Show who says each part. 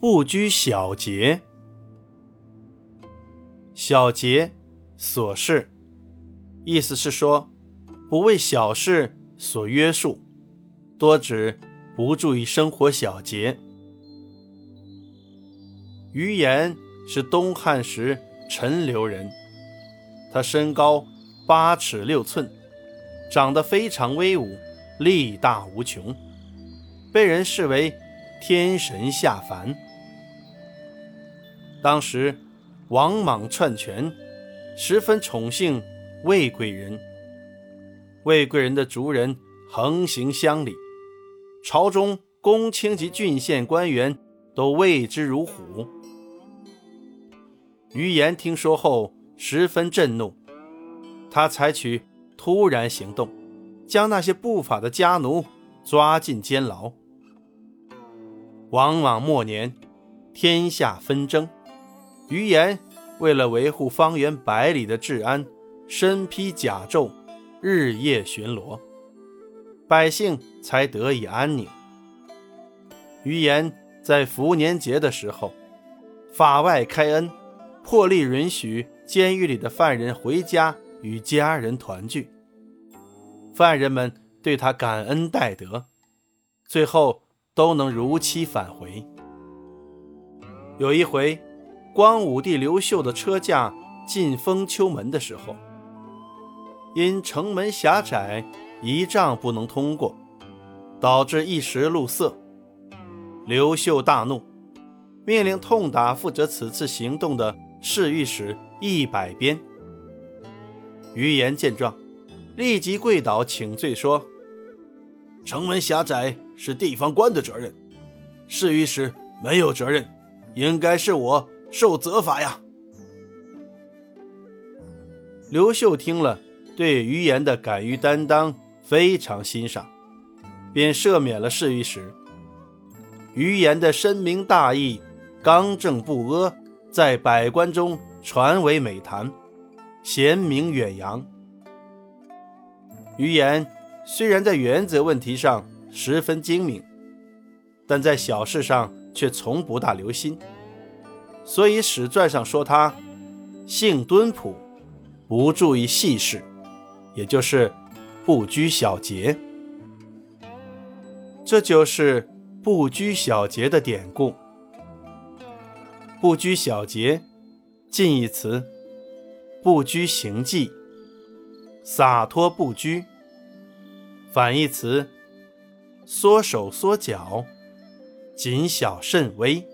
Speaker 1: 不拘小节，小节，琐事，意思是说，不为小事所约束，多指不注意生活小节。余言是东汉时陈留人，他身高八尺六寸，长得非常威武，力大无穷，被人视为天神下凡。当时，王莽篡权，十分宠幸魏贵人。魏贵人的族人横行乡里，朝中公卿及郡县官员都畏之如虎。于言听说后十分震怒，他采取突然行动，将那些不法的家奴抓进监牢。王莽末年，天下纷争。于言为了维护方圆百里的治安，身披甲胄，日夜巡逻，百姓才得以安宁。于言在福年节的时候，法外开恩，破例允许监狱里的犯人回家与家人团聚。犯人们对他感恩戴德，最后都能如期返回。有一回。光武帝刘秀的车驾进封丘门的时候，因城门狭窄，一丈不能通过，导致一时路塞。刘秀大怒，命令痛打负责此次行动的侍御史一百鞭。于言见状，立即跪倒请罪，说：“城门狭窄是地方官的责任，侍御史没有责任，应该是我。”受责罚呀！刘秀听了，对于言的敢于担当非常欣赏，便赦免了侍御史。于言的深明大义、刚正不阿，在百官中传为美谈，贤名远扬。于言虽然在原则问题上十分精明，但在小事上却从不大留心。所以史传上说他性敦朴，不注意细事，也就是不拘小节。这就是不拘小节的典故。不拘小节，近义词不拘行迹，洒脱不拘；反义词缩手缩脚，谨小慎微。